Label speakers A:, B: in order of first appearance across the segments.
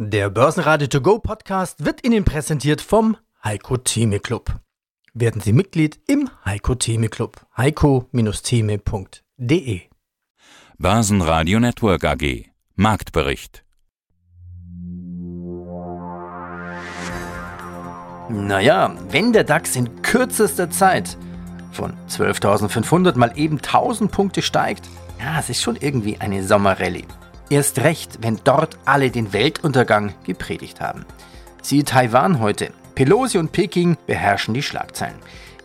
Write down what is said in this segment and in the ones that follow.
A: Der Börsenradio To Go Podcast wird Ihnen präsentiert vom Heiko Theme Club. Werden Sie Mitglied im Heiko Theme Club. heiko-theme.de
B: Börsenradio Network AG Marktbericht
A: Naja, wenn der DAX in kürzester Zeit von 12.500 mal eben 1000 Punkte steigt, ja, es ist schon irgendwie eine Sommerrallye. Erst recht, wenn dort alle den Weltuntergang gepredigt haben. Siehe Taiwan heute. Pelosi und Peking beherrschen die Schlagzeilen.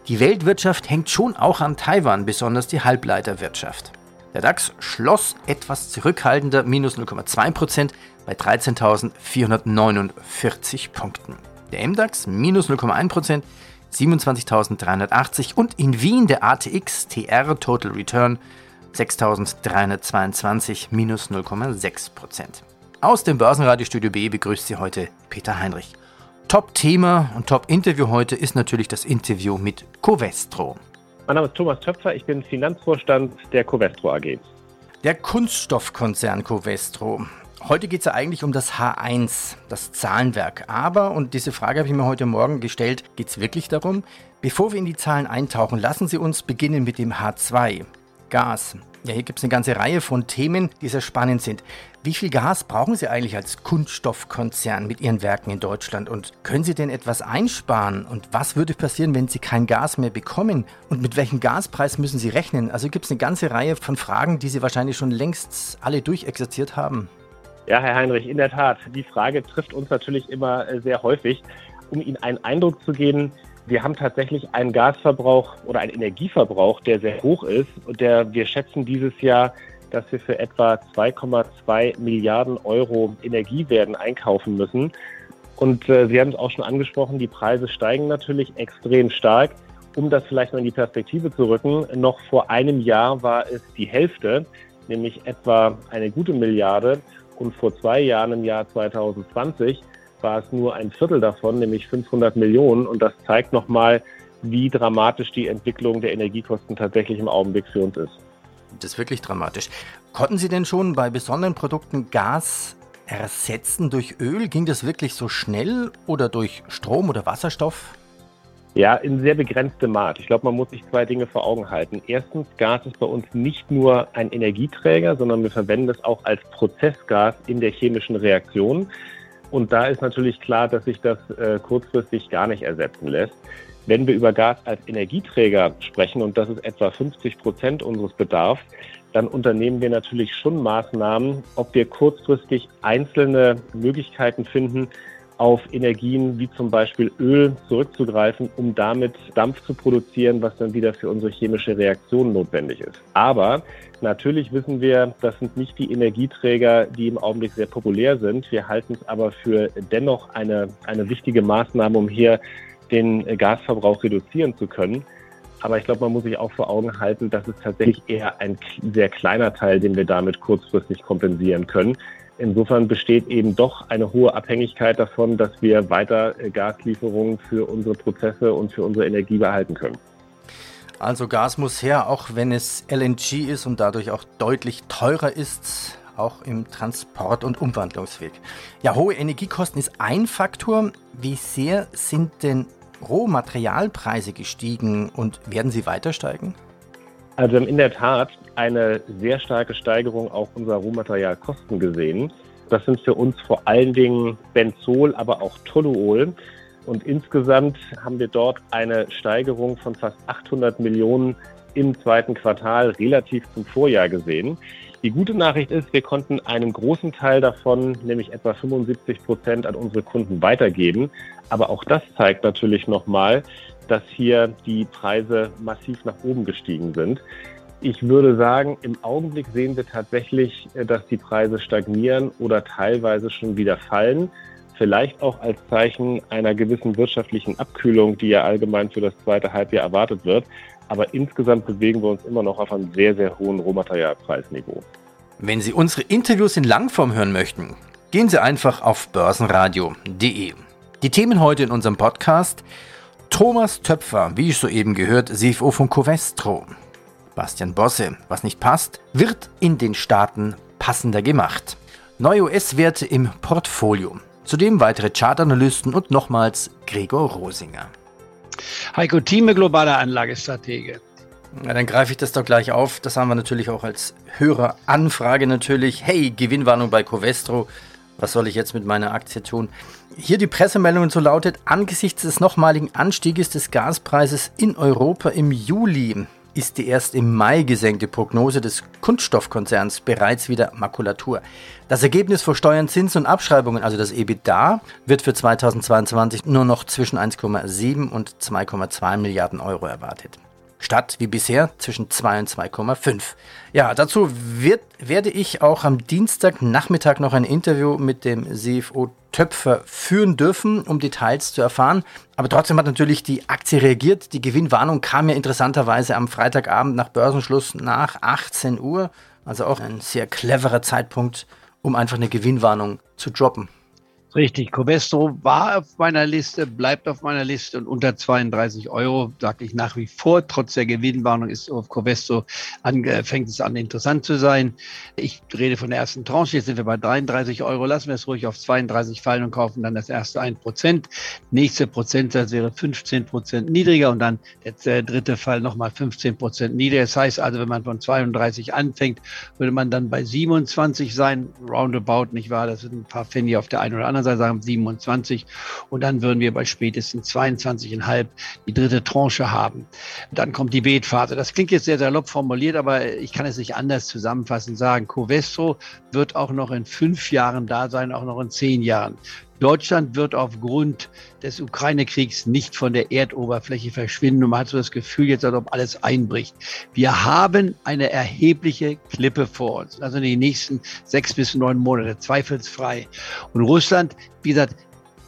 A: Die Weltwirtschaft hängt schon auch an Taiwan, besonders die Halbleiterwirtschaft. Der DAX schloss etwas zurückhaltender, minus 0,2% bei 13.449 Punkten. Der MDAX minus 0,1%, 27.380 und in Wien der ATX TR Total Return 6.322 minus 0,6 Prozent. Aus dem Börsenradiostudio B begrüßt Sie heute Peter Heinrich. Top-Thema und Top-Interview heute ist natürlich das Interview mit Covestro.
C: Mein Name ist Thomas Töpfer, ich bin Finanzvorstand der Covestro AG.
A: Der Kunststoffkonzern Covestro. Heute geht es ja eigentlich um das H1, das Zahlenwerk. Aber, und diese Frage habe ich mir heute Morgen gestellt, geht es wirklich darum? Bevor wir in die Zahlen eintauchen, lassen Sie uns beginnen mit dem H2. Gas. Ja, hier gibt es eine ganze Reihe von Themen, die sehr spannend sind. Wie viel Gas brauchen Sie eigentlich als Kunststoffkonzern mit Ihren Werken in Deutschland? Und können Sie denn etwas einsparen? Und was würde passieren, wenn Sie kein Gas mehr bekommen? Und mit welchem Gaspreis müssen Sie rechnen? Also gibt es eine ganze Reihe von Fragen, die Sie wahrscheinlich schon längst alle durchexerziert haben.
C: Ja, Herr Heinrich, in der Tat. Die Frage trifft uns natürlich immer äh, sehr häufig. Um Ihnen einen Eindruck zu geben, wir haben tatsächlich einen Gasverbrauch oder einen Energieverbrauch, der sehr hoch ist und der wir schätzen dieses Jahr, dass wir für etwa 2,2 Milliarden Euro Energie werden einkaufen müssen. Und äh, Sie haben es auch schon angesprochen, die Preise steigen natürlich extrem stark. Um das vielleicht mal in die Perspektive zu rücken, noch vor einem Jahr war es die Hälfte, nämlich etwa eine gute Milliarde. Und vor zwei Jahren im Jahr 2020 war es nur ein Viertel davon, nämlich 500 Millionen. Und das zeigt nochmal, wie dramatisch die Entwicklung der Energiekosten tatsächlich im Augenblick für uns ist.
A: Das ist wirklich dramatisch. Konnten Sie denn schon bei besonderen Produkten Gas ersetzen durch Öl? Ging das wirklich so schnell oder durch Strom oder Wasserstoff?
C: Ja, in sehr begrenztem Maß. Ich glaube, man muss sich zwei Dinge vor Augen halten. Erstens, Gas ist bei uns nicht nur ein Energieträger, sondern wir verwenden es auch als Prozessgas in der chemischen Reaktion. Und da ist natürlich klar, dass sich das äh, kurzfristig gar nicht ersetzen lässt. Wenn wir über Gas als Energieträger sprechen, und das ist etwa 50 Prozent unseres Bedarfs, dann unternehmen wir natürlich schon Maßnahmen, ob wir kurzfristig einzelne Möglichkeiten finden, auf Energien wie zum Beispiel Öl zurückzugreifen, um damit Dampf zu produzieren, was dann wieder für unsere chemische Reaktion notwendig ist. Aber natürlich wissen wir, das sind nicht die Energieträger, die im Augenblick sehr populär sind. Wir halten es aber für dennoch eine, eine wichtige Maßnahme, um hier den Gasverbrauch reduzieren zu können. Aber ich glaube, man muss sich auch vor Augen halten, dass es tatsächlich eher ein sehr kleiner Teil, den wir damit kurzfristig kompensieren können. Insofern besteht eben doch eine hohe Abhängigkeit davon, dass wir weiter äh, Gaslieferungen für unsere Prozesse und für unsere Energie behalten können.
A: Also Gas muss her, auch wenn es LNG ist und dadurch auch deutlich teurer ist, auch im Transport- und Umwandlungsweg. Ja, hohe Energiekosten ist ein Faktor. Wie sehr sind denn Rohmaterialpreise gestiegen und werden sie weiter steigen?
C: Also in der Tat eine sehr starke Steigerung auch unserer Rohmaterialkosten gesehen. Das sind für uns vor allen Dingen Benzol, aber auch Toluol. Und insgesamt haben wir dort eine Steigerung von fast 800 Millionen im zweiten Quartal relativ zum Vorjahr gesehen. Die gute Nachricht ist, wir konnten einen großen Teil davon, nämlich etwa 75 Prozent, an unsere Kunden weitergeben. Aber auch das zeigt natürlich nochmal, dass hier die Preise massiv nach oben gestiegen sind. Ich würde sagen, im Augenblick sehen wir tatsächlich, äh, dass die Preise stagnieren oder teilweise schon wieder fallen. Vielleicht auch als Zeichen einer gewissen wirtschaftlichen Abkühlung, die ja allgemein für das zweite Halbjahr erwartet wird. Aber insgesamt bewegen wir uns immer noch auf einem sehr, sehr hohen Rohmaterialpreisniveau.
A: Wenn Sie unsere Interviews in Langform hören möchten, gehen Sie einfach auf börsenradio.de. Die Themen heute in unserem Podcast Thomas Töpfer, wie ich soeben gehört, CFO von Covestro. Bastian Bosse, was nicht passt, wird in den Staaten passender gemacht. Neue US-Werte im Portfolio. Zudem weitere Chartanalysten und nochmals Gregor Rosinger.
D: Heiko Thieme, globaler Anlagestratege.
A: Ja, dann greife ich das doch gleich auf. Das haben wir natürlich auch als Höreranfrage natürlich. Hey, Gewinnwarnung bei Covestro. Was soll ich jetzt mit meiner Aktie tun? Hier die Pressemeldung so lautet, angesichts des nochmaligen Anstieges des Gaspreises in Europa im Juli ist die erst im Mai gesenkte Prognose des Kunststoffkonzerns bereits wieder Makulatur. Das Ergebnis vor Steuern, Zins und Abschreibungen, also das EBITDA, wird für 2022 nur noch zwischen 1,7 und 2,2 Milliarden Euro erwartet statt wie bisher zwischen 2 und 2,5. Ja, dazu wird, werde ich auch am Dienstagnachmittag noch ein Interview mit dem CFO Töpfer führen dürfen, um Details zu erfahren. Aber trotzdem hat natürlich die Aktie reagiert. Die Gewinnwarnung kam ja interessanterweise am Freitagabend nach Börsenschluss nach 18 Uhr. Also auch ein sehr cleverer Zeitpunkt, um einfach eine Gewinnwarnung zu droppen.
D: Richtig, Covestro war auf meiner Liste, bleibt auf meiner Liste und unter 32 Euro sage ich nach wie vor. Trotz der Gewinnwarnung ist auf Covestro fängt es an interessant zu sein. Ich rede von der ersten Tranche, jetzt sind wir bei 33 Euro. Lassen wir es ruhig auf 32 fallen und kaufen dann das erste 1 Prozent. Nächste Prozentsatz wäre 15 Prozent niedriger und dann der dritte Fall nochmal 15 Prozent niedriger. Das heißt also, wenn man von 32 anfängt, würde man dann bei 27 sein, roundabout, nicht wahr? Das sind ein paar Pfennig auf der einen oder anderen anderen Seite sagen 27 und dann würden wir bei spätestens 22,5 die dritte Tranche haben. Dann kommt die Beetphase. Das klingt jetzt sehr salopp formuliert, aber ich kann es nicht anders zusammenfassen sagen. Covestro wird auch noch in fünf Jahren da sein, auch noch in zehn Jahren. Deutschland wird aufgrund des Ukraine-Kriegs nicht von der Erdoberfläche verschwinden und man hat so das Gefühl jetzt, als ob alles einbricht. Wir haben eine erhebliche Klippe vor uns, also in den nächsten sechs bis neun Monate, zweifelsfrei. Und Russland, wie gesagt,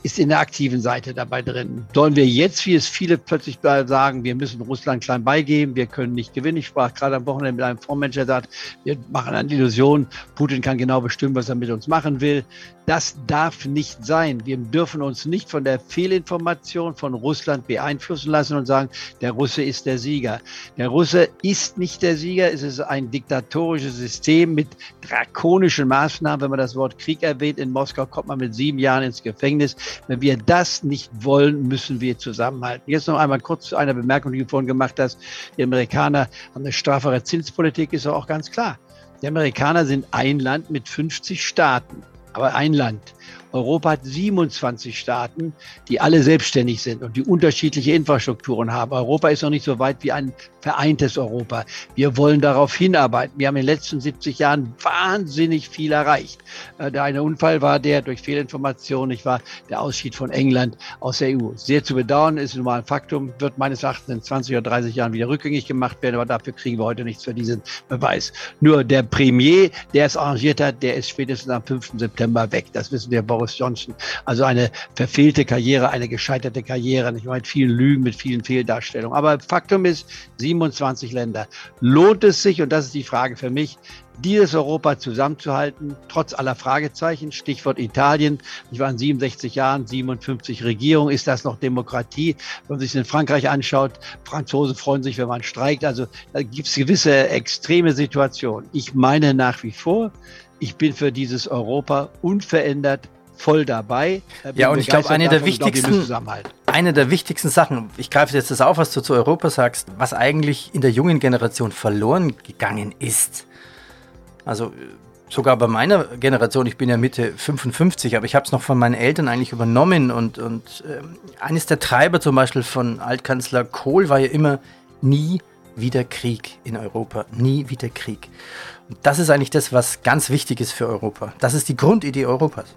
D: ist in der aktiven Seite dabei drin. Sollen wir jetzt, wie es viele plötzlich sagen, wir müssen Russland klein beigeben, wir können nicht gewinnen. Ich sprach gerade am Wochenende mit einem Fondsmanager, der sagt, wir machen eine Illusion, Putin kann genau bestimmen, was er mit uns machen will. Das darf nicht sein. Wir dürfen uns nicht von der Fehlinformation von Russland beeinflussen lassen und sagen, der Russe ist der Sieger. Der Russe ist nicht der Sieger. Es ist ein diktatorisches System mit drakonischen Maßnahmen. Wenn man das Wort Krieg erwähnt, in Moskau kommt man mit sieben Jahren ins Gefängnis. Wenn wir das nicht wollen, müssen wir zusammenhalten. Jetzt noch einmal kurz zu einer Bemerkung, die du vorhin gemacht hast. Die Amerikaner haben eine straffere Zinspolitik, ist auch ganz klar. Die Amerikaner sind ein Land mit 50 Staaten, aber ein Land. Europa hat 27 Staaten, die alle selbstständig sind und die unterschiedliche Infrastrukturen haben. Europa ist noch nicht so weit wie ein vereintes Europa. Wir wollen darauf hinarbeiten. Wir haben in den letzten 70 Jahren wahnsinnig viel erreicht. Äh, der eine Unfall war der durch Fehlinformation, ich war der Ausschied von England aus der EU. Sehr zu bedauern, ist nun mal ein Faktum, wird meines Erachtens in 20 oder 30 Jahren wieder rückgängig gemacht werden, aber dafür kriegen wir heute nichts für diesen Beweis. Nur der Premier, der es arrangiert hat, der ist spätestens am 5. September weg. Das wissen wir, Boris Boris Johnson. Also eine verfehlte Karriere, eine gescheiterte Karriere, nicht mit vielen Lügen, mit vielen Fehldarstellungen. Aber Faktum ist, 27 Länder. Lohnt es sich, und das ist die Frage für mich, dieses Europa zusammenzuhalten, trotz aller Fragezeichen. Stichwort Italien. Ich war in 67 Jahren, 57 Regierung. Ist das noch Demokratie? Wenn man sich in Frankreich anschaut, Franzosen freuen sich, wenn man streikt. Also da gibt es gewisse extreme Situationen. Ich meine nach wie vor, ich bin für dieses Europa unverändert voll dabei.
A: Ja, und ich glaube, eine der wichtigsten, eine der wichtigsten Sachen, ich greife jetzt das auf, was du zu Europa sagst, was eigentlich in der jungen Generation verloren gegangen ist. Also sogar bei meiner Generation, ich bin ja Mitte 55, aber ich habe es noch von meinen Eltern eigentlich übernommen und, und äh, eines der Treiber zum Beispiel von Altkanzler Kohl war ja immer nie wieder Krieg in Europa, nie wieder Krieg. Und das ist eigentlich das, was ganz wichtig ist für Europa. Das ist die Grundidee Europas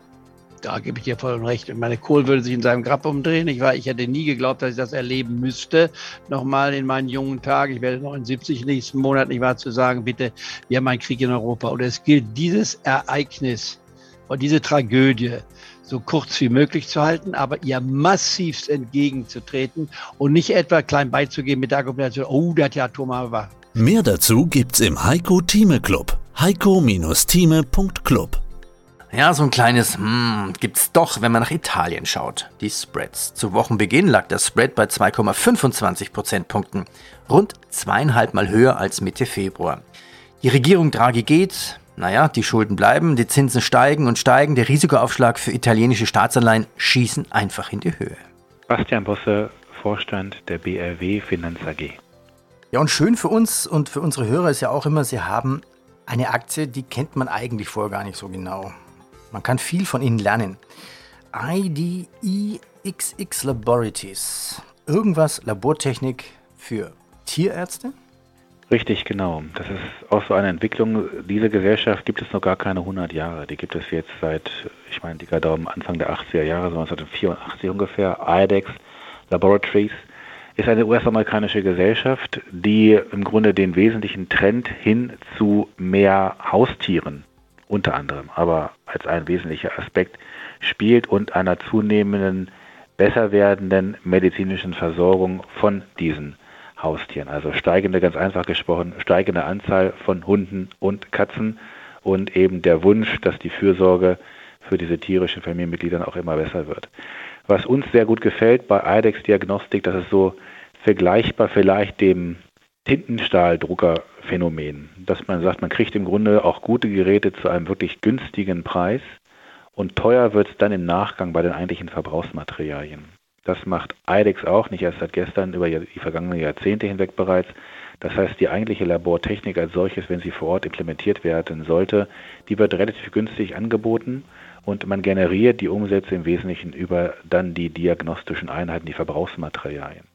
D: da gebe ich dir voll recht. Und meine Kohl würde sich in seinem Grab umdrehen. Ich, war, ich hätte nie geglaubt, dass ich das erleben müsste. Nochmal in meinen jungen Tagen. Ich werde 79 nächsten Monat, nicht wahr, zu sagen, bitte, wir haben einen Krieg in Europa. Und es gilt, dieses Ereignis und diese Tragödie so kurz wie möglich zu halten, aber ihr massivst entgegenzutreten und nicht etwa klein beizugeben mit der Argumentation, oh, der hat ja Atomwaffen.
B: Mehr dazu gibt's im Heiko Thieme Club. heiko-thieme.club
A: ja, so ein kleines hm, gibt's doch, wenn man nach Italien schaut. Die Spreads. Zu Wochenbeginn lag der Spread bei 2,25 Prozentpunkten, rund zweieinhalb Mal höher als Mitte Februar. Die Regierung Draghi geht, Naja, die Schulden bleiben, die Zinsen steigen und steigen, der Risikoaufschlag für italienische Staatsanleihen schießen einfach in die Höhe.
E: Bastian Bosse, Vorstand der BRW Finanz AG.
A: Ja, und schön für uns und für unsere Hörer ist ja auch immer, sie haben eine Aktie, die kennt man eigentlich vorher gar nicht so genau. Man kann viel von ihnen lernen. IDEXX Laboratories. Irgendwas Labortechnik für Tierärzte?
E: Richtig, genau. Das ist auch so eine Entwicklung. Diese Gesellschaft gibt es noch gar keine 100 Jahre. Die gibt es jetzt seit, ich meine, dicker Daumen, Anfang der 80er Jahre, so 1984 ungefähr. IDEX Laboratories ist eine US-amerikanische Gesellschaft, die im Grunde den wesentlichen Trend hin zu mehr Haustieren unter anderem, aber als ein wesentlicher Aspekt spielt und einer zunehmenden, besser werdenden medizinischen Versorgung von diesen Haustieren. Also steigende, ganz einfach gesprochen, steigende Anzahl von Hunden und Katzen und eben der Wunsch, dass die Fürsorge für diese tierischen Familienmitglieder auch immer besser wird. Was uns sehr gut gefällt bei IDEX Diagnostik, das ist so vergleichbar vielleicht dem Tintenstahldruckerphänomen, dass man sagt, man kriegt im Grunde auch gute Geräte zu einem wirklich günstigen Preis und teuer wird es dann im Nachgang bei den eigentlichen Verbrauchsmaterialien. Das macht IDEX auch, nicht erst seit gestern, über die vergangenen Jahrzehnte hinweg bereits. Das heißt, die eigentliche Labortechnik als solches, wenn sie vor Ort implementiert werden sollte, die wird relativ günstig angeboten und man generiert die Umsätze im Wesentlichen über dann die diagnostischen Einheiten, die Verbrauchsmaterialien.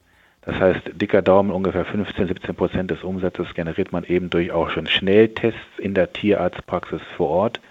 E: Das heißt, dicker Daumen, ungefähr 15, 17 Prozent des Umsatzes generiert man eben durch auch schon Schnelltests in der Tierarztpraxis vor Ort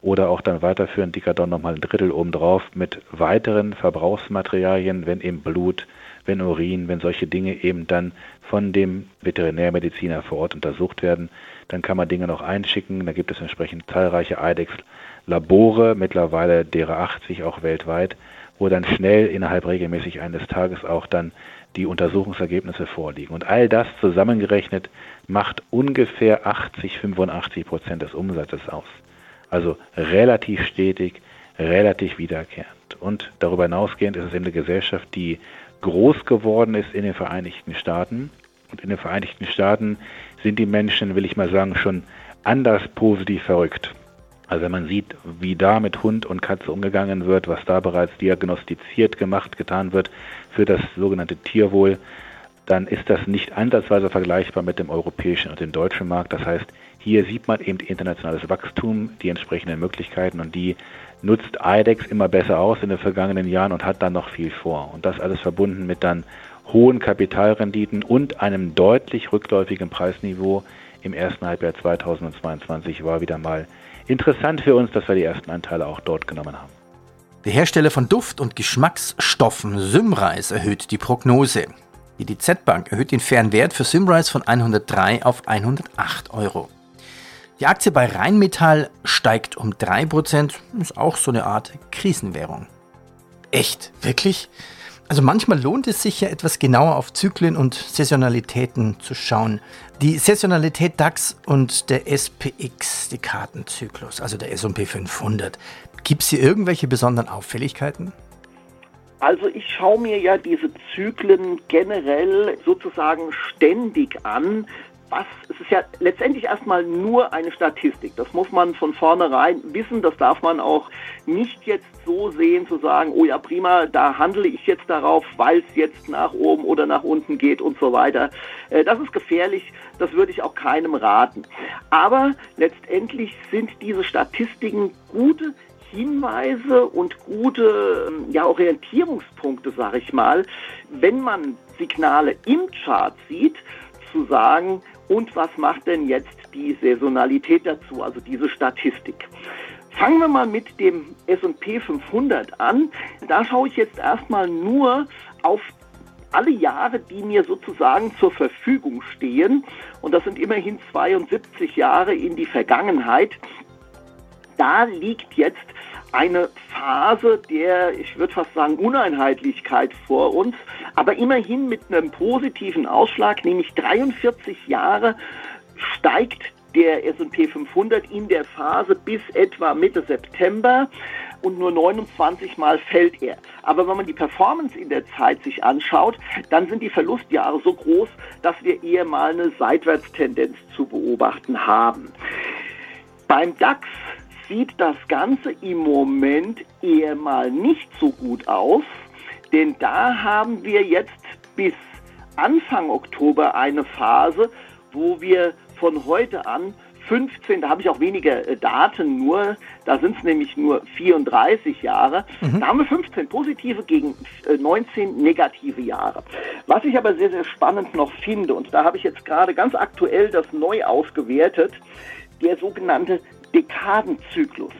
E: oder auch dann weiterführend dicker Daumen nochmal ein Drittel obendrauf mit weiteren Verbrauchsmaterialien, wenn eben Blut, wenn Urin, wenn solche Dinge eben dann von dem Veterinärmediziner vor Ort untersucht werden, dann kann man Dinge noch einschicken. Da gibt es entsprechend zahlreiche IDEX-Labore, mittlerweile derer 80 auch weltweit, wo dann schnell innerhalb regelmäßig eines Tages auch dann die Untersuchungsergebnisse vorliegen. Und all das zusammengerechnet macht ungefähr 80, 85 Prozent des Umsatzes aus. Also relativ stetig, relativ wiederkehrend. Und darüber hinausgehend ist es eine Gesellschaft, die groß geworden ist in den Vereinigten Staaten. Und in den Vereinigten Staaten sind die Menschen, will ich mal sagen, schon anders positiv verrückt. Also wenn man sieht, wie da mit Hund und Katze umgegangen wird, was da bereits diagnostiziert gemacht, getan wird für das sogenannte Tierwohl, dann ist das nicht ansatzweise vergleichbar mit dem europäischen und dem deutschen Markt. Das heißt, hier sieht man eben internationales Wachstum, die entsprechenden Möglichkeiten und die nutzt IDEX immer besser aus in den vergangenen Jahren und hat dann noch viel vor. Und das alles verbunden mit dann hohen Kapitalrenditen und einem deutlich rückläufigen Preisniveau im ersten Halbjahr 2022 war wieder mal interessant für uns, dass wir die ersten Anteile auch dort genommen haben.
A: Der Hersteller von Duft- und Geschmacksstoffen Symrise erhöht die Prognose. Die DZ Bank erhöht den fairen Wert für Symrise von 103 auf 108 Euro. Die Aktie bei Rheinmetall steigt um 3%, ist auch so eine Art Krisenwährung. Echt? Wirklich? Also manchmal lohnt es sich ja etwas genauer auf Zyklen und Saisonalitäten zu schauen. Die Saisonalität DAX und der SPX, die Kartenzyklus, also der S&P 500. Gibt es hier irgendwelche besonderen Auffälligkeiten?
F: Also ich schaue mir ja diese Zyklen generell sozusagen ständig an. Was, es ist ja letztendlich erstmal nur eine Statistik. Das muss man von vornherein wissen. Das darf man auch nicht jetzt so sehen, zu sagen, oh ja, prima, da handle ich jetzt darauf, weil es jetzt nach oben oder nach unten geht und so weiter. Äh, das ist gefährlich. Das würde ich auch keinem raten. Aber letztendlich sind diese Statistiken gute Hinweise und gute ja, Orientierungspunkte, sage ich mal, wenn man Signale im Chart sieht, zu sagen, und was macht denn jetzt die Saisonalität dazu, also diese Statistik. Fangen wir mal mit dem S&P 500 an. Da schaue ich jetzt erstmal nur auf alle Jahre, die mir sozusagen zur Verfügung stehen. Und das sind immerhin 72 Jahre in die Vergangenheit. Da liegt jetzt eine Phase der, ich würde fast sagen, Uneinheitlichkeit vor uns, aber immerhin mit einem positiven Ausschlag, nämlich 43 Jahre steigt der S&P 500 in der Phase bis etwa Mitte September und nur 29 Mal fällt er. Aber wenn man die Performance in der Zeit sich anschaut, dann sind die Verlustjahre so groß, dass wir eher mal eine Seitwärtstendenz zu beobachten haben. Beim DAX sieht das Ganze im Moment eher mal nicht so gut aus, denn da haben wir jetzt bis Anfang Oktober eine Phase, wo wir von heute an 15, da habe ich auch weniger äh, Daten nur, da sind es nämlich nur 34 Jahre. Mhm. Da haben wir 15 positive gegen äh, 19 negative Jahre. Was ich aber sehr, sehr spannend noch finde, und da habe ich jetzt gerade ganz aktuell das neu ausgewertet, der sogenannte Dekadenzyklus.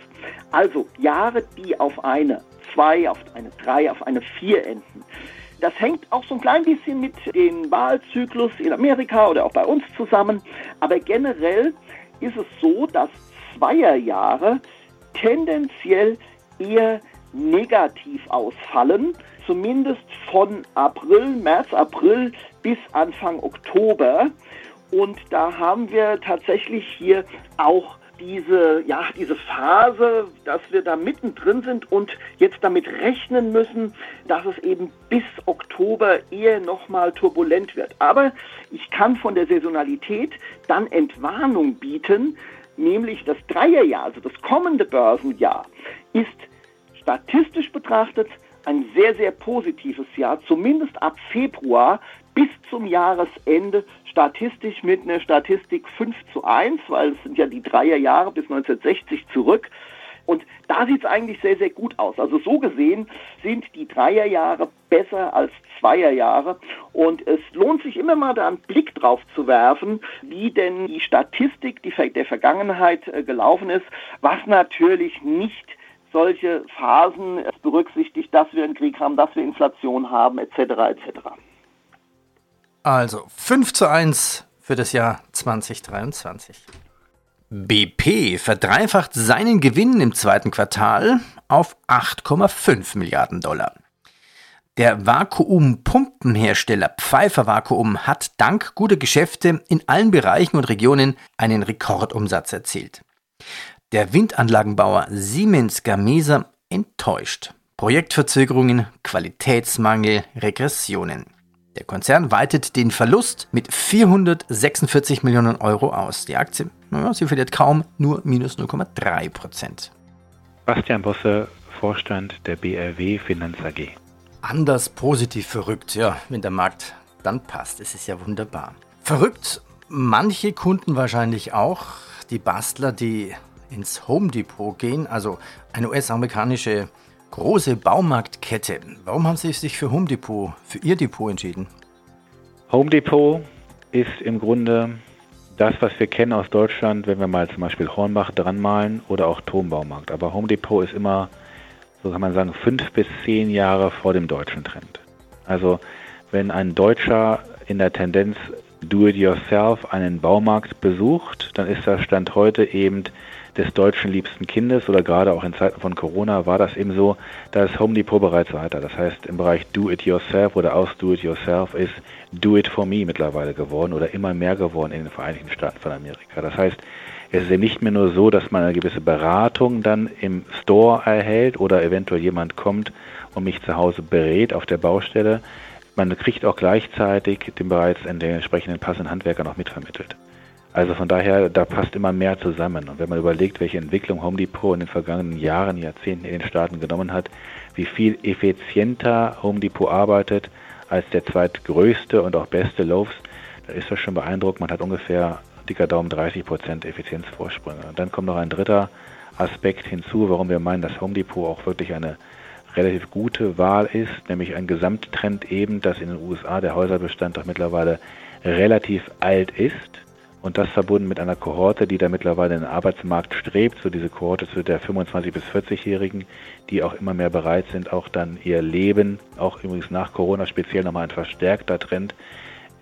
F: Also Jahre, die auf eine 2, auf eine 3, auf eine 4 enden. Das hängt auch so ein klein bisschen mit dem Wahlzyklus in Amerika oder auch bei uns zusammen. Aber generell ist es so, dass Zweierjahre tendenziell eher negativ ausfallen, zumindest von April, März, April bis Anfang Oktober. Und da haben wir tatsächlich hier auch diese, ja, diese Phase, dass wir da mittendrin sind und jetzt damit rechnen müssen, dass es eben bis Oktober eher nochmal turbulent wird. Aber ich kann von der Saisonalität dann Entwarnung bieten, nämlich das Dreierjahr, also das kommende Börsenjahr, ist statistisch betrachtet ein sehr, sehr positives Jahr, zumindest ab Februar bis zum Jahresende statistisch mit einer Statistik 5 zu 1, weil es sind ja die Dreierjahre bis 1960 zurück. Und da sieht es eigentlich sehr, sehr gut aus. Also so gesehen sind die Dreierjahre besser als Zweierjahre. Und es lohnt sich immer mal da einen Blick drauf zu werfen, wie denn die Statistik die der Vergangenheit äh, gelaufen ist, was natürlich nicht solche Phasen berücksichtigt, dass wir einen Krieg haben, dass wir Inflation haben, etc. etc.
A: Also 5 zu 1 für das Jahr 2023. BP verdreifacht seinen Gewinn im zweiten Quartal auf 8,5 Milliarden Dollar. Der Vakuumpumpenhersteller Pfeiffer Vakuum hat dank guter Geschäfte in allen Bereichen und Regionen einen Rekordumsatz erzielt. Der Windanlagenbauer Siemens Gamesa enttäuscht. Projektverzögerungen, Qualitätsmangel, Regressionen. Der Konzern weitet den Verlust mit 446 Millionen Euro aus. Die Aktie, naja, sie verliert kaum nur minus 0,3 Prozent.
E: Bastian Bosse, Vorstand der BRW Finanz AG.
A: Anders positiv verrückt, ja, wenn der Markt dann passt. Es ist ja wunderbar. Verrückt, manche Kunden wahrscheinlich auch, die Bastler, die ins Home Depot gehen, also eine US-amerikanische große Baumarktkette. Warum haben Sie sich für Home Depot, für Ihr Depot entschieden?
E: Home Depot ist im Grunde das, was wir kennen aus Deutschland, wenn wir mal zum Beispiel Hornbach dran malen oder auch Turmbaumarkt. Aber Home Depot ist immer, so kann man sagen, fünf bis zehn Jahre vor dem deutschen Trend. Also wenn ein Deutscher in der Tendenz Do-it-yourself einen Baumarkt besucht, dann ist das Stand heute eben des deutschen liebsten Kindes oder gerade auch in Zeiten von Corona war das eben so, da ist Home Depot bereits weiter. Das heißt, im Bereich Do-it-yourself oder aus Do-it-yourself ist Do-it-for-me mittlerweile geworden oder immer mehr geworden in den Vereinigten Staaten von Amerika. Das heißt, es ist eben nicht mehr nur so, dass man eine gewisse Beratung dann im Store erhält oder eventuell jemand kommt und mich zu Hause berät auf der Baustelle. Man kriegt auch gleichzeitig den bereits den entsprechenden passenden Handwerker noch mitvermittelt. Also von daher, da passt immer mehr zusammen. Und wenn man überlegt, welche Entwicklung Home Depot in den vergangenen Jahren, Jahrzehnten in den Staaten genommen hat, wie viel effizienter Home Depot arbeitet als der zweitgrößte und auch beste Loaves, da ist das schon beeindruckend. Man hat ungefähr dicker Daumen 30 Prozent Effizienzvorsprünge. Und dann kommt noch ein dritter Aspekt hinzu, warum wir meinen, dass Home Depot auch wirklich eine relativ gute Wahl ist, nämlich ein Gesamttrend eben, dass in den USA der Häuserbestand doch mittlerweile relativ alt ist und das verbunden mit einer Kohorte, die da mittlerweile in den Arbeitsmarkt strebt, so diese Kohorte zu der 25- bis 40-Jährigen, die auch immer mehr bereit sind, auch dann ihr Leben, auch übrigens nach Corona speziell nochmal ein verstärkter Trend,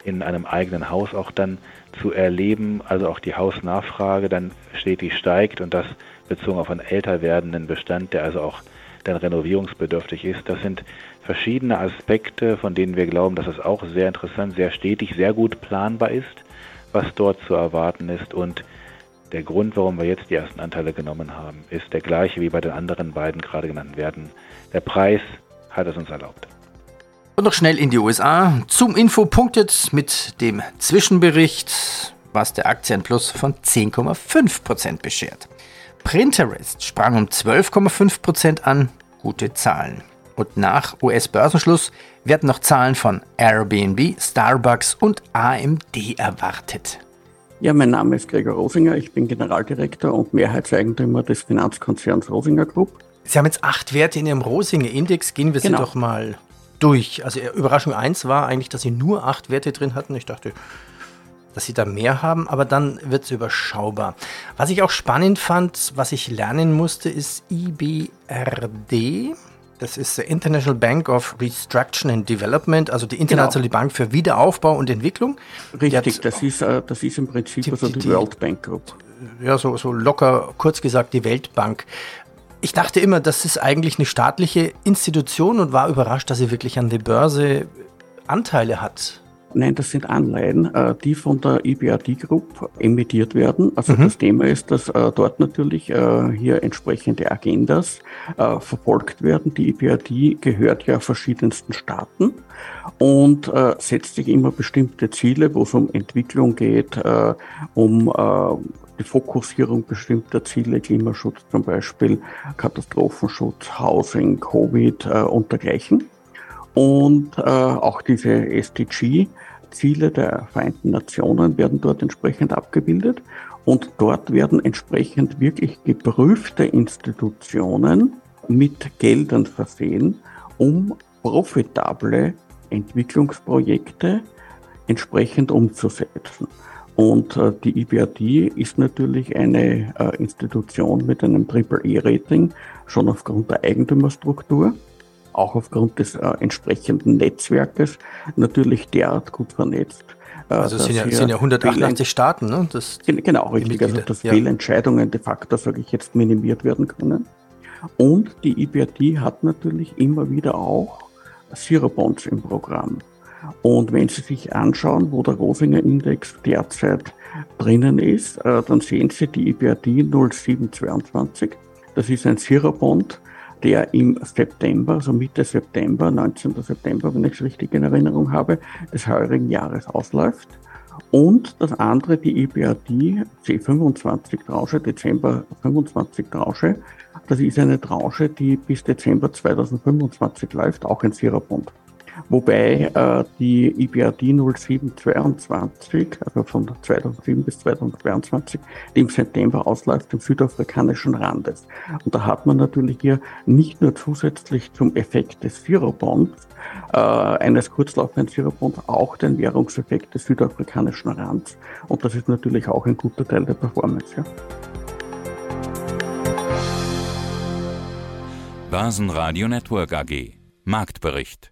E: in einem eigenen Haus auch dann zu erleben, also auch die Hausnachfrage dann stetig steigt und das bezogen auf einen älter werdenden Bestand, der also auch dann renovierungsbedürftig ist. Das sind verschiedene Aspekte, von denen wir glauben, dass es auch sehr interessant, sehr stetig, sehr gut planbar ist was dort zu erwarten ist. Und der Grund, warum wir jetzt die ersten Anteile genommen haben, ist der gleiche wie bei den anderen beiden gerade genannten Werten. Der Preis hat es uns erlaubt.
A: Und noch schnell in die USA. Zum Info punktet mit dem Zwischenbericht, was der Aktienplus von 10,5% beschert. Pinterest sprang um 12,5% an, gute Zahlen. Und nach US-Börsenschluss werden noch Zahlen von Airbnb, Starbucks und AMD erwartet.
G: Ja, mein Name ist Gregor Rosinger, ich bin Generaldirektor und Mehrheitseigentümer des Finanzkonzerns Rosinger Group.
A: Sie haben jetzt acht Werte in Ihrem Rosinger-Index, gehen wir sie genau. doch mal durch. Also Überraschung 1 war eigentlich, dass Sie nur acht Werte drin hatten. Ich dachte, dass sie da mehr haben, aber dann wird es überschaubar. Was ich auch spannend fand, was ich lernen musste, ist IBRD. Das ist the International Bank of Restruction and Development, also die internationale genau. Bank für Wiederaufbau und Entwicklung.
G: Richtig, das ist, äh, das ist im Prinzip die, also die, die World Bank Group.
A: Ja, so, so locker, kurz gesagt, die Weltbank. Ich dachte immer, das ist eigentlich eine staatliche Institution und war überrascht, dass sie wirklich an der Börse Anteile hat.
G: Nein, das sind Anleihen, äh, die von der EBRD Group emittiert werden. Also mhm. das Thema ist, dass äh, dort natürlich äh, hier entsprechende Agendas verfolgt werden. Die EBRD gehört ja verschiedensten Staaten und setzt sich immer bestimmte Ziele, wo es um Entwicklung geht, um die Fokussierung bestimmter Ziele, Klimaschutz zum Beispiel, Katastrophenschutz, Housing, Covid und dergleichen. Und äh, auch diese SDG-Ziele der Vereinten Nationen werden dort entsprechend abgebildet. Und dort werden entsprechend wirklich geprüfte Institutionen mit Geldern versehen, um profitable Entwicklungsprojekte entsprechend umzusetzen. Und äh, die IBRD ist natürlich eine äh, Institution mit einem Triple-E-Rating, schon aufgrund der Eigentümerstruktur auch aufgrund des äh, entsprechenden Netzwerkes natürlich derart gut vernetzt.
A: Äh, also es sind ja, sind ja 188 Staaten, ne?
G: Das genau, richtig. Also dass ja. Fehlentscheidungen de facto, sage ich jetzt, minimiert werden können. Und die IBRD hat natürlich immer wieder auch Zero-Bonds im Programm. Und wenn Sie sich anschauen, wo der Rosinger Index derzeit drinnen ist, äh, dann sehen Sie die IBRD 0722. Das ist ein Zero-Bond, der im September, also Mitte September, 19. September, wenn ich es richtig in Erinnerung habe, des heurigen Jahres ausläuft. Und das andere, die EBRD C25 Tranche, Dezember 25 Tranche. Das ist eine Tranche, die bis Dezember 2025 läuft, auch ein Sierra-Bond wobei äh, die IBRD 0722, also von 2007 bis 2022, die im September ausläuft, im südafrikanischen Randes. Und da hat man natürlich hier nicht nur zusätzlich zum Effekt des Zero-Bonds, äh, eines kurzlaufenden Zero-Bonds, auch den Währungseffekt des südafrikanischen Rands. Und das ist natürlich auch ein guter Teil der Performance. Ja.
B: Basenradio Network AG Marktbericht